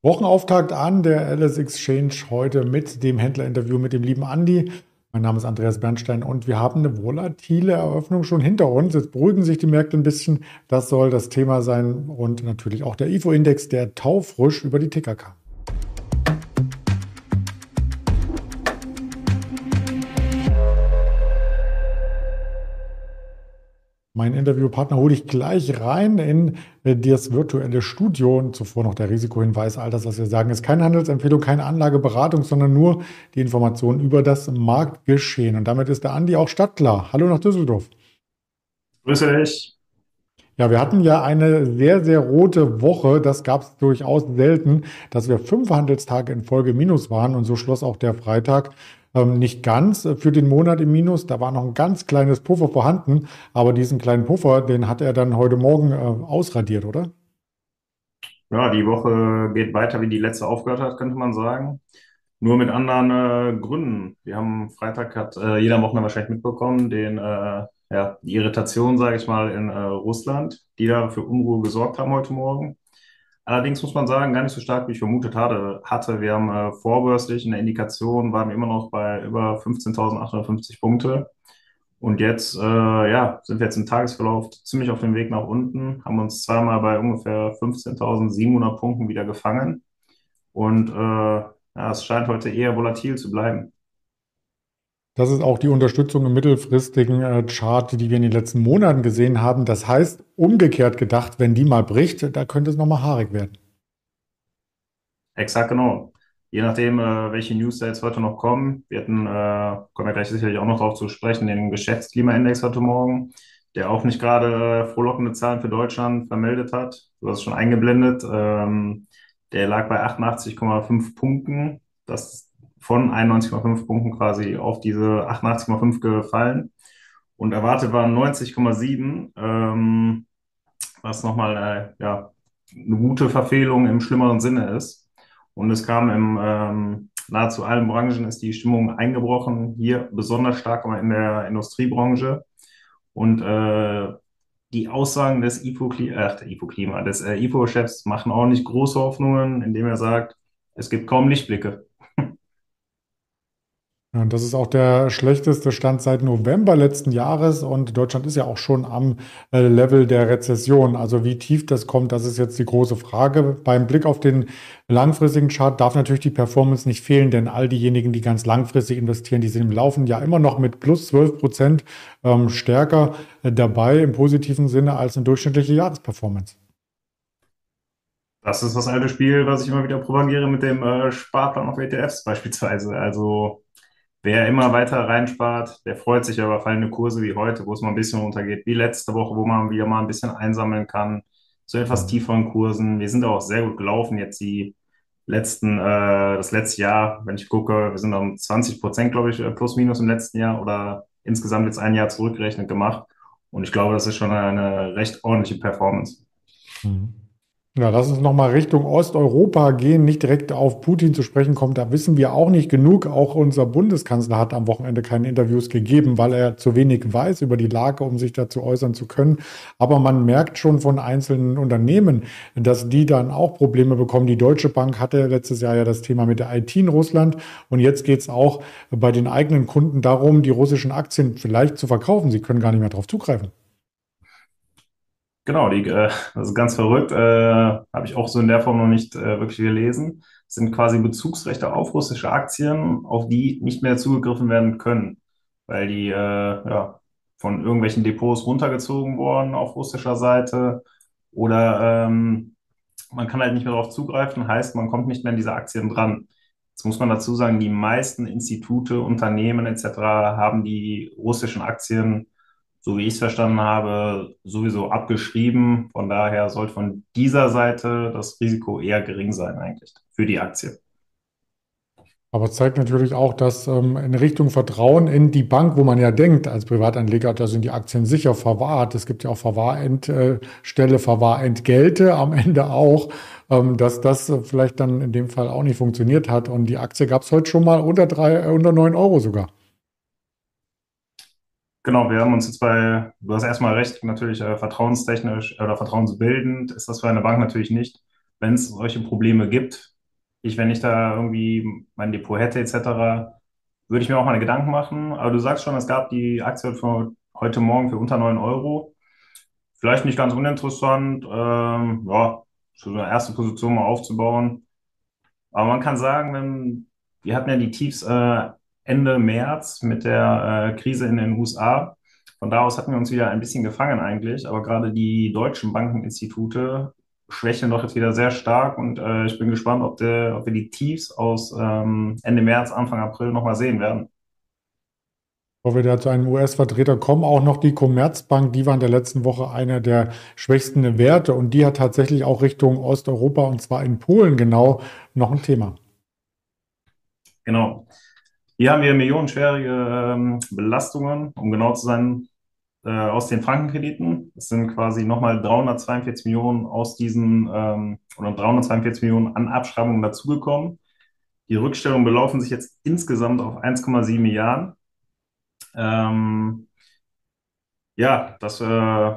Wochenauftakt an der LS Exchange heute mit dem Händlerinterview mit dem lieben Andi. Mein Name ist Andreas Bernstein und wir haben eine volatile Eröffnung schon hinter uns. Jetzt beruhigen sich die Märkte ein bisschen. Das soll das Thema sein und natürlich auch der IFO-Index, der taufrisch über die Ticker kam. Mein Interviewpartner hole ich gleich rein in äh, das virtuelle Studio. Und zuvor noch der Risikohinweis. All das, was wir sagen, ist keine Handelsempfehlung, keine Anlageberatung, sondern nur die Informationen über das Marktgeschehen. Und damit ist der Andi auch stadtklar. Hallo nach Düsseldorf. Grüße dich. Ja, wir hatten ja eine sehr, sehr rote Woche. Das gab es durchaus selten, dass wir fünf Handelstage in Folge minus waren. Und so schloss auch der Freitag ähm, nicht ganz äh, für den Monat im Minus. Da war noch ein ganz kleines Puffer vorhanden, aber diesen kleinen Puffer, den hat er dann heute Morgen äh, ausradiert, oder? Ja, die Woche geht weiter, wie die letzte aufgehört hat, könnte man sagen. Nur mit anderen äh, Gründen. Wir haben Freitag hat äh, jeder Wochenende wahrscheinlich mitbekommen, den äh, ja, die Irritation, sage ich mal, in äh, Russland, die da für Unruhe gesorgt haben heute Morgen. Allerdings muss man sagen, gar nicht so stark, wie ich vermutet hatte. Wir haben äh, vorbörslich in der Indikation, waren wir immer noch bei über 15.850 Punkte. Und jetzt, äh, ja, sind wir jetzt im Tagesverlauf ziemlich auf dem Weg nach unten, haben uns zweimal bei ungefähr 15.700 Punkten wieder gefangen. Und äh, ja, es scheint heute eher volatil zu bleiben. Das ist auch die Unterstützung im mittelfristigen äh, Chart, die wir in den letzten Monaten gesehen haben. Das heißt, umgekehrt gedacht, wenn die mal bricht, da könnte es nochmal haarig werden. Exakt genau. Je nachdem, äh, welche News da jetzt heute noch kommen. Wir hatten, äh, kommen wir gleich sicherlich auch noch darauf zu sprechen, den Geschäftsklimaindex heute Morgen, der auch nicht gerade frohlockende Zahlen für Deutschland vermeldet hat. Du hast es schon eingeblendet. Ähm, der lag bei 88,5 Punkten. Das von 91,5 Punkten quasi auf diese 88,5 gefallen. Und erwartet waren 90,7, ähm, was nochmal äh, ja, eine gute Verfehlung im schlimmeren Sinne ist. Und es kam im ähm, nahezu allen Branchen ist die Stimmung eingebrochen. Hier besonders stark in der Industriebranche. Und äh, die Aussagen des IFO-Klima, IFO des äh, IFO-Chefs machen auch nicht große Hoffnungen, indem er sagt, es gibt kaum Lichtblicke. Ja, und das ist auch der schlechteste Stand seit November letzten Jahres und Deutschland ist ja auch schon am äh, Level der Rezession. Also wie tief das kommt, das ist jetzt die große Frage. Beim Blick auf den langfristigen Chart darf natürlich die Performance nicht fehlen, denn all diejenigen, die ganz langfristig investieren, die sind im Laufen ja immer noch mit plus 12 Prozent ähm, stärker äh, dabei im positiven Sinne als eine durchschnittliche Jahresperformance. Das ist das alte Spiel, was ich immer wieder propagiere mit dem äh, Sparplan auf ETFs beispielsweise. Also Wer immer weiter reinspart, der freut sich über fallende Kurse wie heute, wo es mal ein bisschen runtergeht, wie letzte Woche, wo man wieder mal ein bisschen einsammeln kann, zu etwas tieferen Kursen. Wir sind auch sehr gut gelaufen jetzt die letzten, äh, das letzte Jahr, wenn ich gucke, wir sind um 20 Prozent, glaube ich, äh, plus minus im letzten Jahr oder insgesamt jetzt ein Jahr zurückgerechnet gemacht. Und ich glaube, das ist schon eine recht ordentliche Performance. Mhm. Ja, lass uns nochmal Richtung Osteuropa gehen, nicht direkt auf Putin zu sprechen kommen. Da wissen wir auch nicht genug. Auch unser Bundeskanzler hat am Wochenende keine Interviews gegeben, weil er zu wenig weiß über die Lage, um sich dazu äußern zu können. Aber man merkt schon von einzelnen Unternehmen, dass die dann auch Probleme bekommen. Die Deutsche Bank hatte letztes Jahr ja das Thema mit der IT in Russland. Und jetzt geht es auch bei den eigenen Kunden darum, die russischen Aktien vielleicht zu verkaufen. Sie können gar nicht mehr darauf zugreifen. Genau, die, äh, das ist ganz verrückt. Äh, Habe ich auch so in der Form noch nicht äh, wirklich gelesen. Das sind quasi Bezugsrechte auf russische Aktien, auf die nicht mehr zugegriffen werden können, weil die äh, ja, von irgendwelchen Depots runtergezogen wurden auf russischer Seite oder ähm, man kann halt nicht mehr darauf zugreifen, heißt, man kommt nicht mehr an diese Aktien dran. Jetzt muss man dazu sagen, die meisten Institute, Unternehmen etc. haben die russischen Aktien so wie ich es verstanden habe, sowieso abgeschrieben. Von daher sollte von dieser Seite das Risiko eher gering sein eigentlich für die Aktie. Aber zeigt natürlich auch, dass ähm, in Richtung Vertrauen in die Bank, wo man ja denkt, als Privatanleger, da sind die Aktien sicher verwahrt. Es gibt ja auch Verwahrentstelle, Verwahrentgelte am Ende auch, ähm, dass das vielleicht dann in dem Fall auch nicht funktioniert hat. Und die Aktie gab es heute schon mal unter, drei, äh, unter 9 Euro sogar. Genau, wir haben uns jetzt bei, du hast erstmal recht, natürlich äh, vertrauenstechnisch oder vertrauensbildend ist das für eine Bank natürlich nicht. wenn es solche Probleme gibt, ich, wenn ich da irgendwie mein Depot hätte etc., würde ich mir auch meine Gedanken machen. Aber du sagst schon, es gab die Aktie von heute Morgen für unter 9 Euro. Vielleicht nicht ganz uninteressant, ähm, ja, so eine erste Position mal aufzubauen. Aber man kann sagen, wenn, wir hatten ja die Tiefs äh, Ende März mit der äh, Krise in den USA. Von da aus hatten wir uns wieder ein bisschen gefangen eigentlich, aber gerade die deutschen Bankeninstitute schwächeln doch jetzt wieder sehr stark und äh, ich bin gespannt, ob, der, ob wir die Tiefs aus ähm, Ende März, Anfang April nochmal sehen werden. Bevor wir da zu einem US-Vertreter kommen, auch noch die Commerzbank, die war in der letzten Woche einer der schwächsten Werte und die hat tatsächlich auch Richtung Osteuropa und zwar in Polen genau noch ein Thema. Genau. Hier haben wir millionenschwere ähm, Belastungen, um genau zu sein, äh, aus den Frankenkrediten. Es sind quasi nochmal 342 Millionen aus diesen ähm, oder 342 Millionen an Abschreibungen dazugekommen. Die Rückstellungen belaufen sich jetzt insgesamt auf 1,7 Milliarden. Ähm, ja, das äh,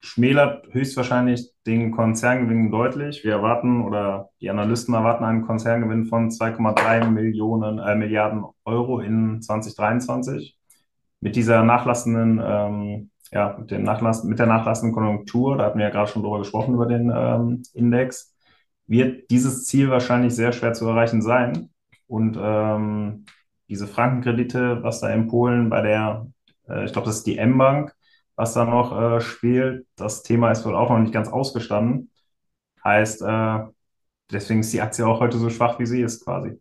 schmälert höchstwahrscheinlich den Konzerngewinn deutlich. Wir erwarten oder die Analysten erwarten einen Konzerngewinn von 2,3 Millionen äh, Milliarden Euro in 2023. Mit dieser nachlassenden, ähm, ja, mit, den Nachlass mit der nachlassenden Konjunktur, da hatten wir ja gerade schon drüber gesprochen, über den ähm, Index, wird dieses Ziel wahrscheinlich sehr schwer zu erreichen sein. Und ähm, diese Frankenkredite, was da in Polen bei der, äh, ich glaube, das ist die M-Bank, was da noch äh, spielt. Das Thema ist wohl auch noch nicht ganz ausgestanden. Heißt, äh, deswegen ist die Aktie auch heute so schwach, wie sie ist, quasi.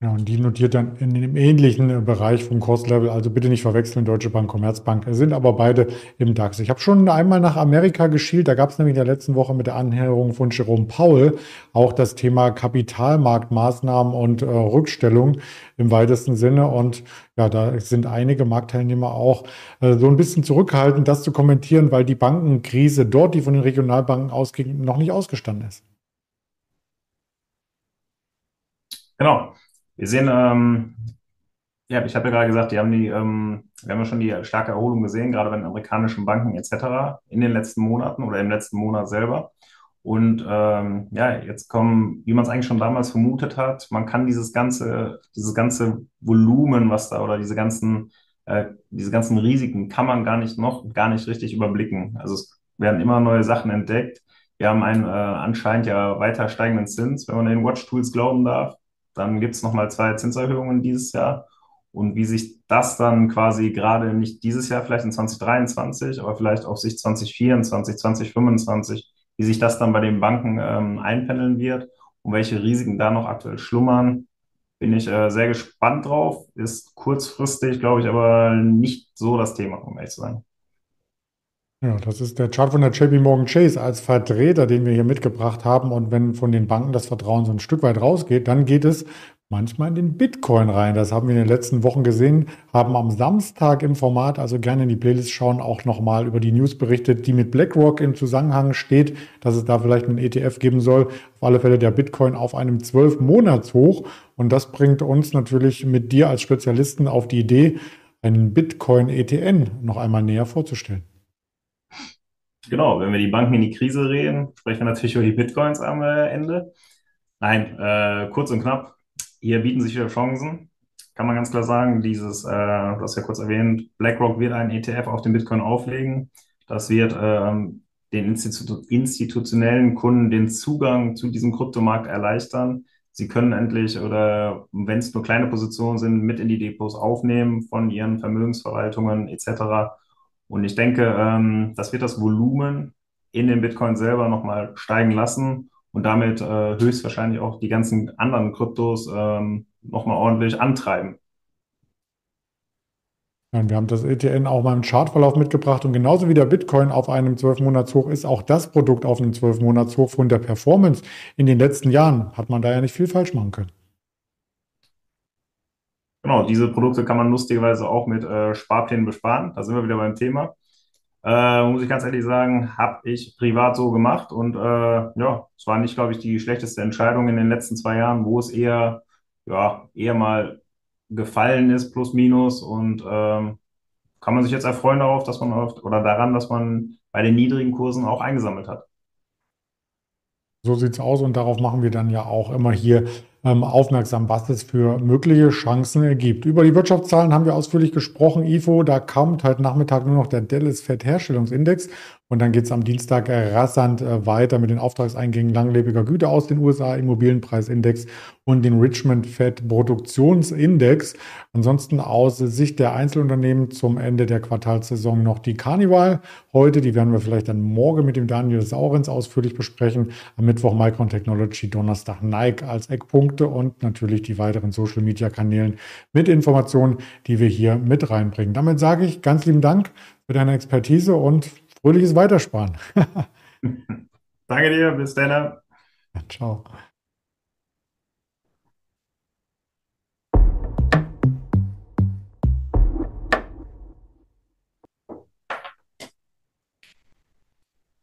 Ja, und die notiert dann in dem ähnlichen äh, Bereich vom Kurslevel. Also bitte nicht verwechseln, Deutsche Bank, Commerzbank, sind aber beide im DAX. Ich habe schon einmal nach Amerika geschielt. Da gab es nämlich in der letzten Woche mit der Anhörung von Jerome Powell auch das Thema Kapitalmarktmaßnahmen und äh, Rückstellung im weitesten Sinne. Und ja, da sind einige Marktteilnehmer auch äh, so ein bisschen zurückgehalten, das zu kommentieren, weil die Bankenkrise dort, die von den Regionalbanken ausging, noch nicht ausgestanden ist. Genau. Wir sehen, ähm, ja, ich habe ja gerade gesagt, die haben die, ähm, wir haben ja schon die starke Erholung gesehen, gerade bei den amerikanischen Banken etc. in den letzten Monaten oder im letzten Monat selber. Und ähm, ja, jetzt kommen, wie man es eigentlich schon damals vermutet hat, man kann dieses ganze, dieses ganze Volumen, was da oder diese ganzen, äh, diese ganzen Risiken, kann man gar nicht noch gar nicht richtig überblicken. Also es werden immer neue Sachen entdeckt. Wir haben einen äh, anscheinend ja weiter steigenden Zins, wenn man den Watch Tools glauben darf. Dann gibt es nochmal zwei Zinserhöhungen dieses Jahr. Und wie sich das dann quasi gerade nicht dieses Jahr, vielleicht in 2023, aber vielleicht auf sich 2024, 2025, wie sich das dann bei den Banken ähm, einpendeln wird und welche Risiken da noch aktuell schlummern, bin ich äh, sehr gespannt drauf. Ist kurzfristig, glaube ich, aber nicht so das Thema, um ehrlich zu sein. Ja, das ist der Chart von der JP Morgan Chase als Vertreter, den wir hier mitgebracht haben. Und wenn von den Banken das Vertrauen so ein Stück weit rausgeht, dann geht es manchmal in den Bitcoin rein. Das haben wir in den letzten Wochen gesehen, haben am Samstag im Format, also gerne in die Playlist schauen, auch nochmal über die News berichtet, die mit BlackRock im Zusammenhang steht, dass es da vielleicht einen ETF geben soll. Auf alle Fälle der Bitcoin auf einem 12-Monats-Hoch. Und das bringt uns natürlich mit dir als Spezialisten auf die Idee, einen Bitcoin-ETN noch einmal näher vorzustellen. Genau, wenn wir die Banken in die Krise reden, sprechen wir natürlich über die Bitcoins am äh, Ende. Nein, äh, kurz und knapp, hier bieten sich wieder Chancen. Kann man ganz klar sagen, dieses, äh, du hast ja kurz erwähnt, BlackRock wird einen ETF auf den Bitcoin auflegen. Das wird ähm, den Institu institutionellen Kunden den Zugang zu diesem Kryptomarkt erleichtern. Sie können endlich oder wenn es nur kleine Positionen sind, mit in die Depots aufnehmen von ihren Vermögensverwaltungen etc. Und ich denke, ähm, das wird das Volumen in den Bitcoin selber nochmal steigen lassen und damit äh, höchstwahrscheinlich auch die ganzen anderen Kryptos ähm, nochmal ordentlich antreiben. Wir haben das ETN auch mal im Chartverlauf mitgebracht und genauso wie der Bitcoin auf einem 12-Monats-Hoch ist, auch das Produkt auf einem 12-Monats-Hoch von der Performance in den letzten Jahren hat man da ja nicht viel falsch machen können. Genau, diese Produkte kann man lustigerweise auch mit äh, Sparplänen besparen. Da sind wir wieder beim Thema. Äh, muss ich ganz ehrlich sagen, habe ich privat so gemacht und äh, ja, es war nicht, glaube ich, die schlechteste Entscheidung in den letzten zwei Jahren, wo es eher, ja, eher mal gefallen ist, plus minus und ähm, kann man sich jetzt erfreuen darauf, dass man oft, oder daran, dass man bei den niedrigen Kursen auch eingesammelt hat. So sieht es aus und darauf machen wir dann ja auch immer hier aufmerksam, was es für mögliche Chancen gibt. Über die Wirtschaftszahlen haben wir ausführlich gesprochen. IFO, da kommt heute Nachmittag nur noch der Dallas Fed Herstellungsindex und dann geht es am Dienstag rasant äh, weiter mit den Auftragseingängen langlebiger Güter aus den USA, Immobilienpreisindex und den Richmond Fed Produktionsindex. Ansonsten aus Sicht der Einzelunternehmen zum Ende der Quartalssaison noch die Carnival heute. Die werden wir vielleicht dann morgen mit dem Daniel Saurens ausführlich besprechen. Am Mittwoch Micron Technology, Donnerstag Nike als Eckpunkte und natürlich die weiteren Social Media Kanälen mit Informationen, die wir hier mit reinbringen. Damit sage ich ganz lieben Dank für deine Expertise und fröhliches Weitersparen. Danke dir, bis dann. Ciao.